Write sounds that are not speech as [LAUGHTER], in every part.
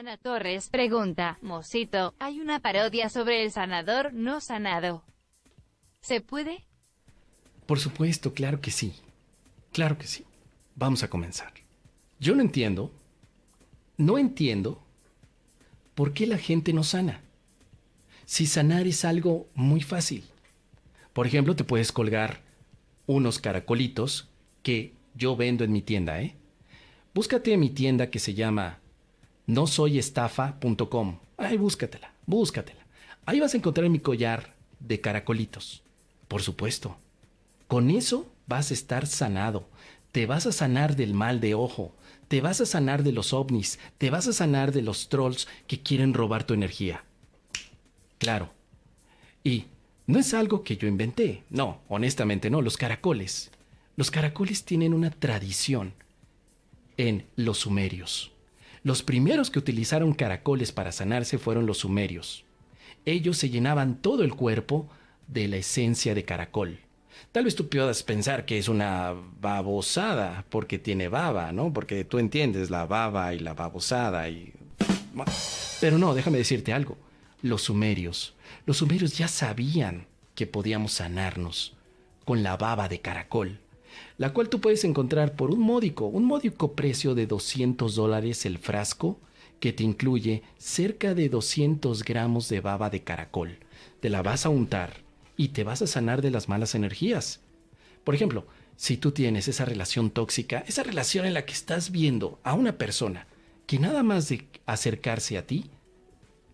Ana Torres pregunta, Mosito, hay una parodia sobre el sanador no sanado. ¿Se puede? Por supuesto, claro que sí. Claro que sí. Vamos a comenzar. Yo no entiendo, no entiendo por qué la gente no sana. Si sanar es algo muy fácil. Por ejemplo, te puedes colgar unos caracolitos que yo vendo en mi tienda, ¿eh? Búscate mi tienda que se llama no soy estafa.com. Ay, búscatela, búscatela. Ahí vas a encontrar mi collar de caracolitos. Por supuesto. Con eso vas a estar sanado. Te vas a sanar del mal de ojo. Te vas a sanar de los ovnis. Te vas a sanar de los trolls que quieren robar tu energía. Claro. Y no es algo que yo inventé. No, honestamente no. Los caracoles. Los caracoles tienen una tradición en los sumerios. Los primeros que utilizaron caracoles para sanarse fueron los sumerios. Ellos se llenaban todo el cuerpo de la esencia de caracol. Tal vez tú puedas pensar que es una babosada porque tiene baba, ¿no? Porque tú entiendes la baba y la babosada y... Pero no, déjame decirte algo. Los sumerios, los sumerios ya sabían que podíamos sanarnos con la baba de caracol la cual tú puedes encontrar por un módico, un módico precio de 200 dólares el frasco, que te incluye cerca de 200 gramos de baba de caracol. Te la vas a untar y te vas a sanar de las malas energías. Por ejemplo, si tú tienes esa relación tóxica, esa relación en la que estás viendo a una persona que nada más de acercarse a ti,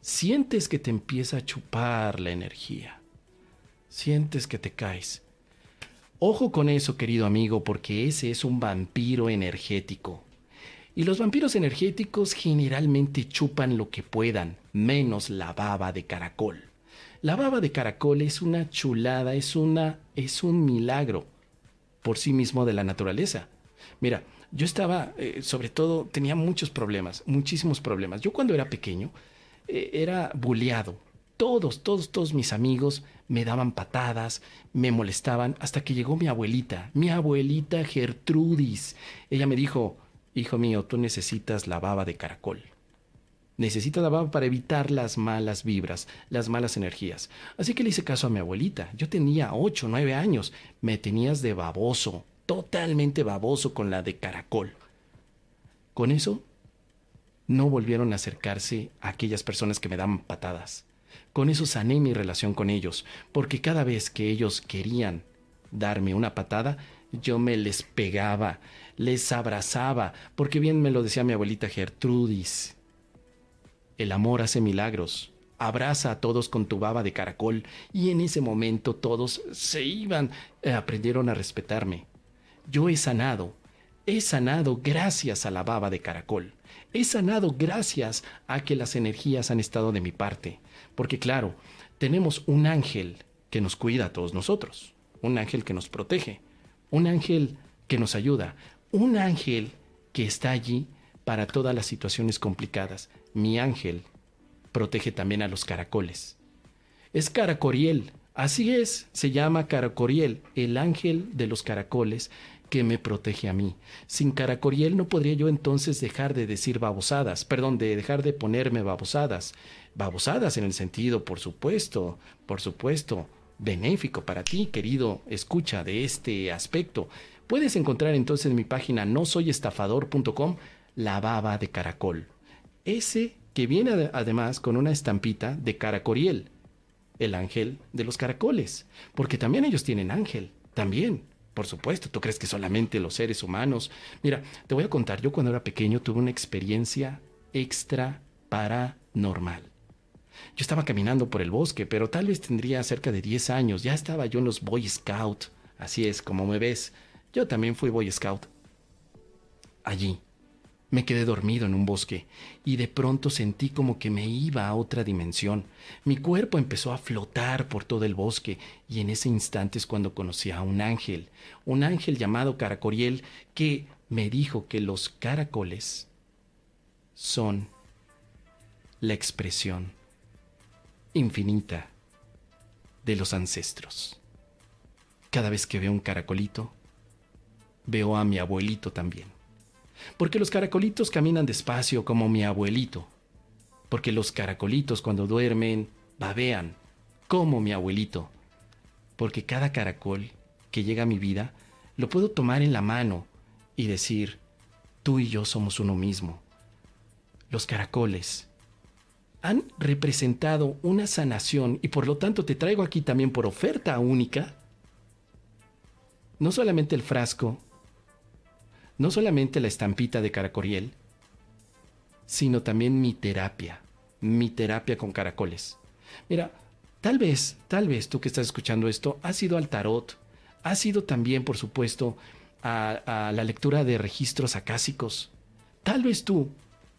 sientes que te empieza a chupar la energía. Sientes que te caes. Ojo con eso, querido amigo, porque ese es un vampiro energético. Y los vampiros energéticos generalmente chupan lo que puedan, menos la baba de caracol. La baba de caracol es una chulada, es una es un milagro por sí mismo de la naturaleza. Mira, yo estaba, eh, sobre todo, tenía muchos problemas, muchísimos problemas. Yo cuando era pequeño eh, era bulleado todos, todos, todos mis amigos me daban patadas, me molestaban, hasta que llegó mi abuelita, mi abuelita Gertrudis. Ella me dijo, hijo mío, tú necesitas la baba de caracol. Necesitas la baba para evitar las malas vibras, las malas energías. Así que le hice caso a mi abuelita. Yo tenía ocho, nueve años. Me tenías de baboso, totalmente baboso con la de caracol. Con eso, no volvieron a acercarse a aquellas personas que me daban patadas. Con eso sané mi relación con ellos, porque cada vez que ellos querían darme una patada, yo me les pegaba, les abrazaba, porque bien me lo decía mi abuelita Gertrudis. El amor hace milagros. Abraza a todos con tu baba de caracol y en ese momento todos se iban, eh, aprendieron a respetarme. Yo he sanado, he sanado gracias a la baba de caracol. He sanado gracias a que las energías han estado de mi parte. Porque claro, tenemos un ángel que nos cuida a todos nosotros, un ángel que nos protege, un ángel que nos ayuda, un ángel que está allí para todas las situaciones complicadas. Mi ángel protege también a los caracoles. Es Caracoriel, así es, se llama Caracoriel, el ángel de los caracoles que me protege a mí. Sin Caracoriel no podría yo entonces dejar de decir babosadas, perdón, de dejar de ponerme babosadas. Babosadas en el sentido, por supuesto, por supuesto, benéfico para ti, querido escucha de este aspecto. Puedes encontrar entonces en mi página no soy estafador.com la baba de caracol. Ese que viene además con una estampita de caracoriel, el ángel de los caracoles, porque también ellos tienen ángel, también. Por supuesto, tú crees que solamente los seres humanos. Mira, te voy a contar, yo cuando era pequeño tuve una experiencia extra paranormal. Yo estaba caminando por el bosque, pero tal vez tendría cerca de 10 años. Ya estaba yo en los Boy Scout. Así es, como me ves. Yo también fui Boy Scout. Allí, me quedé dormido en un bosque y de pronto sentí como que me iba a otra dimensión. Mi cuerpo empezó a flotar por todo el bosque y en ese instante es cuando conocí a un ángel, un ángel llamado Caracoriel que me dijo que los caracoles son la expresión infinita de los ancestros. Cada vez que veo un caracolito, veo a mi abuelito también porque los caracolitos caminan despacio como mi abuelito, porque los caracolitos cuando duermen babean, como mi abuelito, porque cada caracol que llega a mi vida lo puedo tomar en la mano y decir, tú y yo somos uno mismo. Los caracoles han representado una sanación y por lo tanto te traigo aquí también por oferta única, no solamente el frasco, no solamente la estampita de caracoriel, sino también mi terapia, mi terapia con caracoles. Mira, tal vez, tal vez tú que estás escuchando esto, has ido al tarot, has ido también, por supuesto, a, la lectura de registros acásicos. Tal vez tú,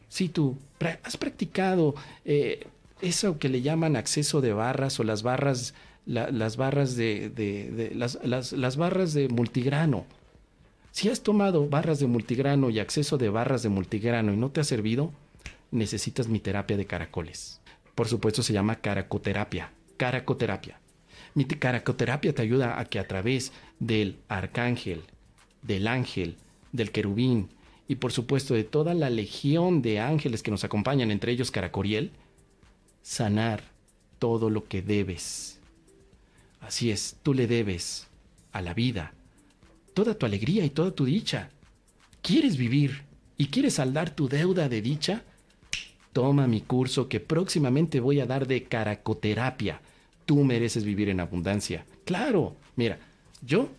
si tú has practicado eh, eso que le llaman acceso de barras o las barras, las barras de, las, las barras de multigrano. Si has tomado barras de multigrano y acceso de barras de multigrano y no te ha servido, necesitas mi terapia de caracoles. Por supuesto se llama caracoterapia. Caracoterapia. Mi caracoterapia te ayuda a que a través del arcángel, del ángel, del querubín y por supuesto de toda la legión de ángeles que nos acompañan, entre ellos Caracoriel, sanar todo lo que debes. Así es, tú le debes a la vida toda tu alegría y toda tu dicha. ¿Quieres vivir y quieres saldar tu deuda de dicha? Toma mi curso que próximamente voy a dar de caracoterapia. Tú mereces vivir en abundancia. Claro, mira, yo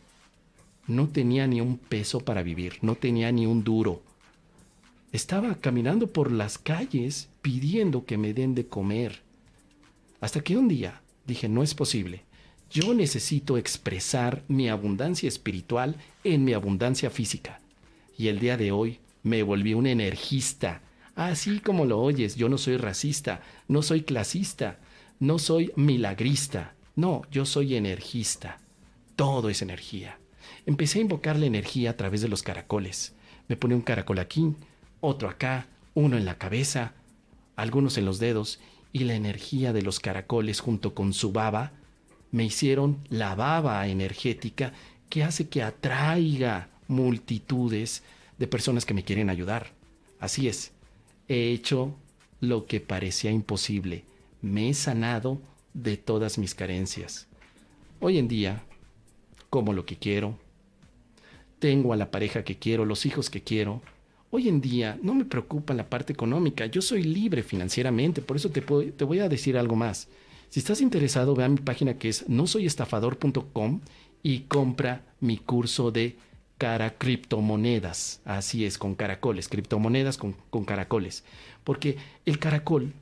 no tenía ni un peso para vivir, no tenía ni un duro. Estaba caminando por las calles pidiendo que me den de comer. Hasta que un día dije, no es posible. Yo necesito expresar mi abundancia espiritual en mi abundancia física. Y el día de hoy me volví un energista. Así como lo oyes, yo no soy racista, no soy clasista, no soy milagrista. No, yo soy energista. Todo es energía. Empecé a invocar la energía a través de los caracoles. Me pone un caracol aquí, otro acá, uno en la cabeza, algunos en los dedos, y la energía de los caracoles junto con su baba me hicieron la baba energética que hace que atraiga multitudes de personas que me quieren ayudar. Así es, he hecho lo que parecía imposible. Me he sanado de todas mis carencias. Hoy en día, como lo que quiero, tengo a la pareja que quiero, los hijos que quiero. Hoy en día no me preocupa la parte económica, yo soy libre financieramente, por eso te, te voy a decir algo más. Si estás interesado, ve a mi página que es nosoyestafador.com y compra mi curso de cara criptomonedas. Así es, con caracoles, criptomonedas con, con caracoles. Porque el caracol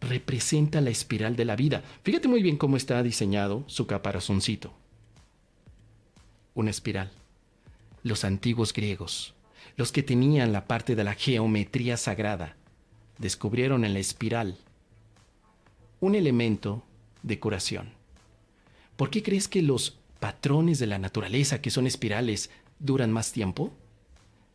representa la espiral de la vida. Fíjate muy bien cómo está diseñado su caparazoncito. Una espiral los antiguos griegos, los que tenían la parte de la geometría sagrada, descubrieron en la espiral un elemento de curación. ¿Por qué crees que los patrones de la naturaleza, que son espirales, duran más tiempo?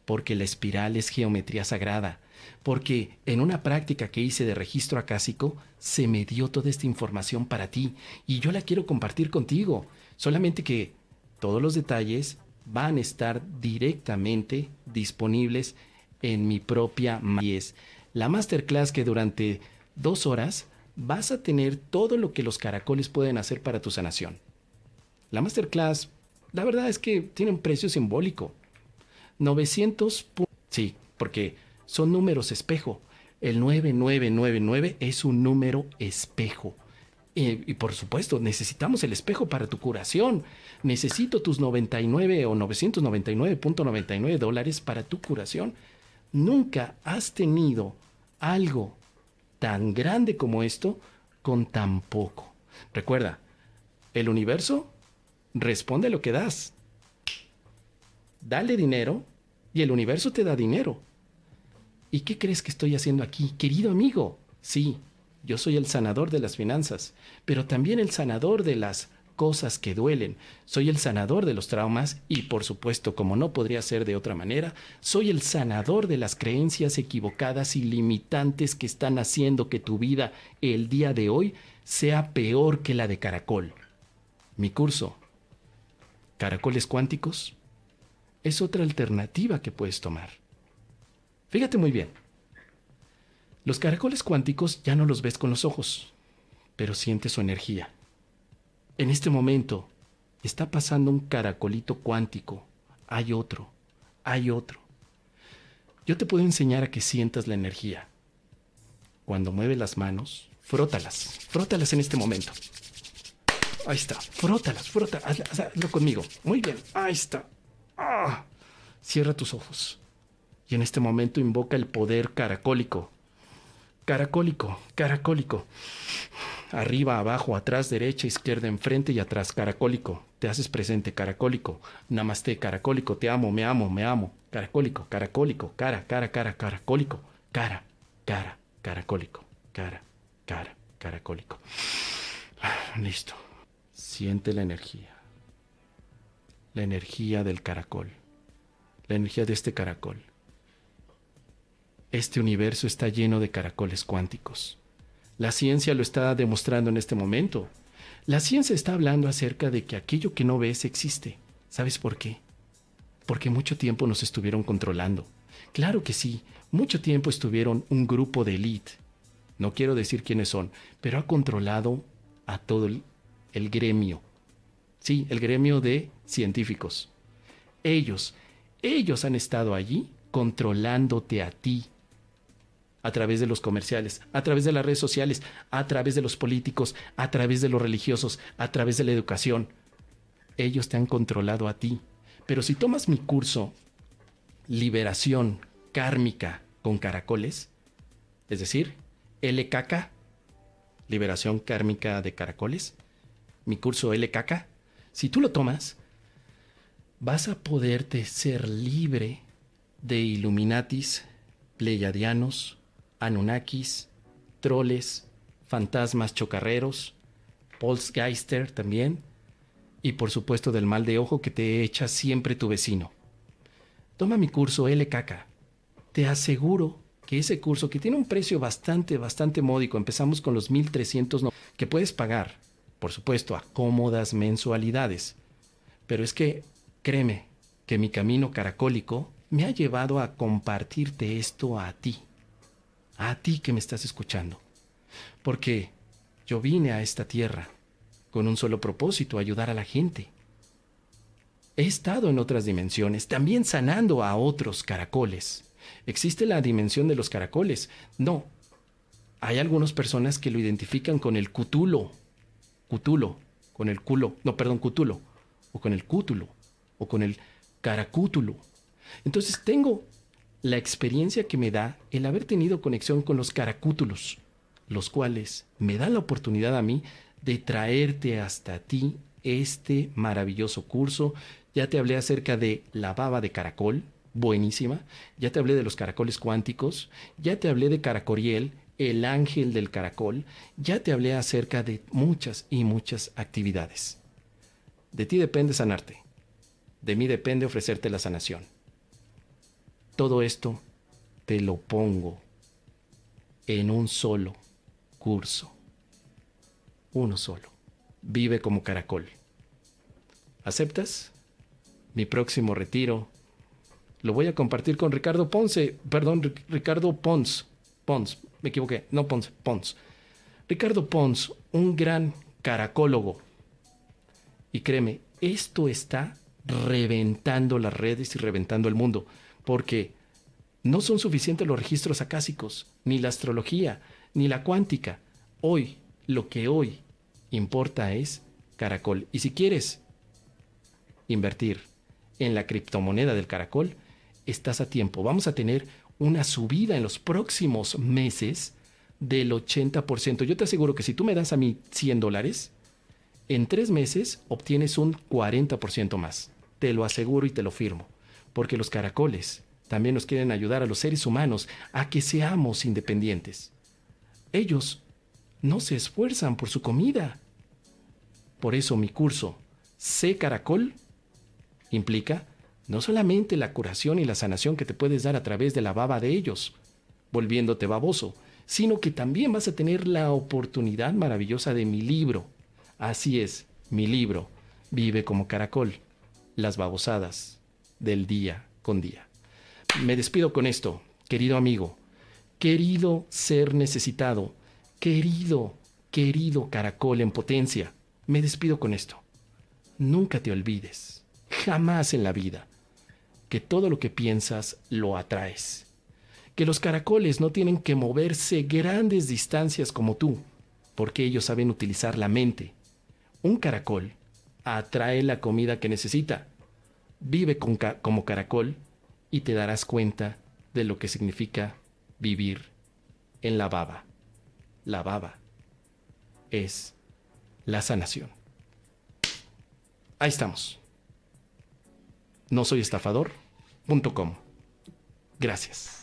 Porque la espiral es geometría sagrada, porque en una práctica que hice de registro acásico se me dio toda esta información para ti y yo la quiero compartir contigo, solamente que todos los detalles van a estar directamente disponibles en mi propia es La masterclass que durante dos horas vas a tener todo lo que los caracoles pueden hacer para tu sanación. La masterclass, la verdad es que tiene un precio simbólico. 900... Sí, porque son números espejo. El 9999 es un número espejo. Y, por supuesto, necesitamos el espejo para tu curación. Necesito tus 99 o 999.99 dólares para tu curación. Nunca has tenido algo tan grande como esto con tan poco. Recuerda, el universo responde a lo que das. Dale dinero y el universo te da dinero. ¿Y qué crees que estoy haciendo aquí, querido amigo? Sí, yo soy el sanador de las finanzas, pero también el sanador de las cosas que duelen. Soy el sanador de los traumas y, por supuesto, como no podría ser de otra manera, soy el sanador de las creencias equivocadas y limitantes que están haciendo que tu vida el día de hoy sea peor que la de Caracol. Mi curso, Caracoles Cuánticos, es otra alternativa que puedes tomar. Fíjate muy bien. Los caracoles cuánticos ya no los ves con los ojos, pero sientes su energía. En este momento está pasando un caracolito cuántico. Hay otro, hay otro. Yo te puedo enseñar a que sientas la energía. Cuando mueve las manos, frótalas, frótalas en este momento. Ahí está, frótalas, frótalas, hazlo conmigo. Muy bien, ahí está. Ah. Cierra tus ojos. Y en este momento invoca el poder caracólico. Caracólico, caracólico. Arriba, abajo, atrás, derecha, izquierda, enfrente y atrás, caracólico. Te haces presente, caracólico. Namaste, caracólico. Te amo, me amo, me amo. Caracólico, caracólico. Cara, cara, cara, caracólico. Cara, cara, caracólico. Cara, cara, caracólico. [SIGHS] Listo. Siente la energía. La energía del caracol la energía de este caracol. Este universo está lleno de caracoles cuánticos. La ciencia lo está demostrando en este momento. La ciencia está hablando acerca de que aquello que no ves existe. ¿Sabes por qué? Porque mucho tiempo nos estuvieron controlando. Claro que sí, mucho tiempo estuvieron un grupo de élite. No quiero decir quiénes son, pero ha controlado a todo el, el gremio. Sí, el gremio de científicos. Ellos ellos han estado allí controlándote a ti a través de los comerciales, a través de las redes sociales, a través de los políticos, a través de los religiosos, a través de la educación. Ellos te han controlado a ti. Pero si tomas mi curso Liberación Kármica con Caracoles, es decir, LKK, Liberación Kármica de Caracoles, mi curso LKK, si tú lo tomas, vas a poderte ser libre de Illuminatis, Pleiadianos, Anunnakis, troles, fantasmas chocarreros, Polsgeister también, y por supuesto del mal de ojo que te echa siempre tu vecino. Toma mi curso LKK. Te aseguro que ese curso, que tiene un precio bastante, bastante módico, empezamos con los 1300 que puedes pagar, por supuesto, a cómodas mensualidades. Pero es que Créeme que mi camino caracólico me ha llevado a compartirte esto a ti, a ti que me estás escuchando. Porque yo vine a esta tierra con un solo propósito, ayudar a la gente. He estado en otras dimensiones, también sanando a otros caracoles. ¿Existe la dimensión de los caracoles? No. Hay algunas personas que lo identifican con el cutulo. Cutulo, con el culo. No, perdón, cutulo. O con el cútulo o con el caracútulo. Entonces tengo la experiencia que me da el haber tenido conexión con los caracútulos, los cuales me dan la oportunidad a mí de traerte hasta ti este maravilloso curso. Ya te hablé acerca de la baba de caracol, buenísima. Ya te hablé de los caracoles cuánticos. Ya te hablé de Caracoriel, el ángel del caracol. Ya te hablé acerca de muchas y muchas actividades. De ti depende sanarte. De mí depende ofrecerte la sanación. Todo esto te lo pongo en un solo curso. Uno solo. Vive como caracol. ¿Aceptas? Mi próximo retiro lo voy a compartir con Ricardo Ponce, perdón, Ricardo Pons, Pons, me equivoqué, no Ponce, Pons. Ricardo Pons, un gran caracólogo. Y créeme, esto está reventando las redes y reventando el mundo, porque no son suficientes los registros acásicos, ni la astrología, ni la cuántica. Hoy, lo que hoy importa es caracol. Y si quieres invertir en la criptomoneda del caracol, estás a tiempo. Vamos a tener una subida en los próximos meses del 80%. Yo te aseguro que si tú me das a mí 100 dólares, en tres meses obtienes un 40% más. Te lo aseguro y te lo firmo. Porque los caracoles también nos quieren ayudar a los seres humanos a que seamos independientes. Ellos no se esfuerzan por su comida. Por eso mi curso Sé Caracol implica no solamente la curación y la sanación que te puedes dar a través de la baba de ellos, volviéndote baboso, sino que también vas a tener la oportunidad maravillosa de mi libro, Así es, mi libro, Vive como Caracol, las babosadas del día con día. Me despido con esto, querido amigo. Querido ser necesitado, querido, querido caracol en potencia, me despido con esto. Nunca te olvides, jamás en la vida, que todo lo que piensas lo atraes. Que los caracoles no tienen que moverse grandes distancias como tú, porque ellos saben utilizar la mente. Un caracol atrae la comida que necesita. Vive como caracol y te darás cuenta de lo que significa vivir en la baba. La baba es la sanación. Ahí estamos. No soy estafador.com. Gracias.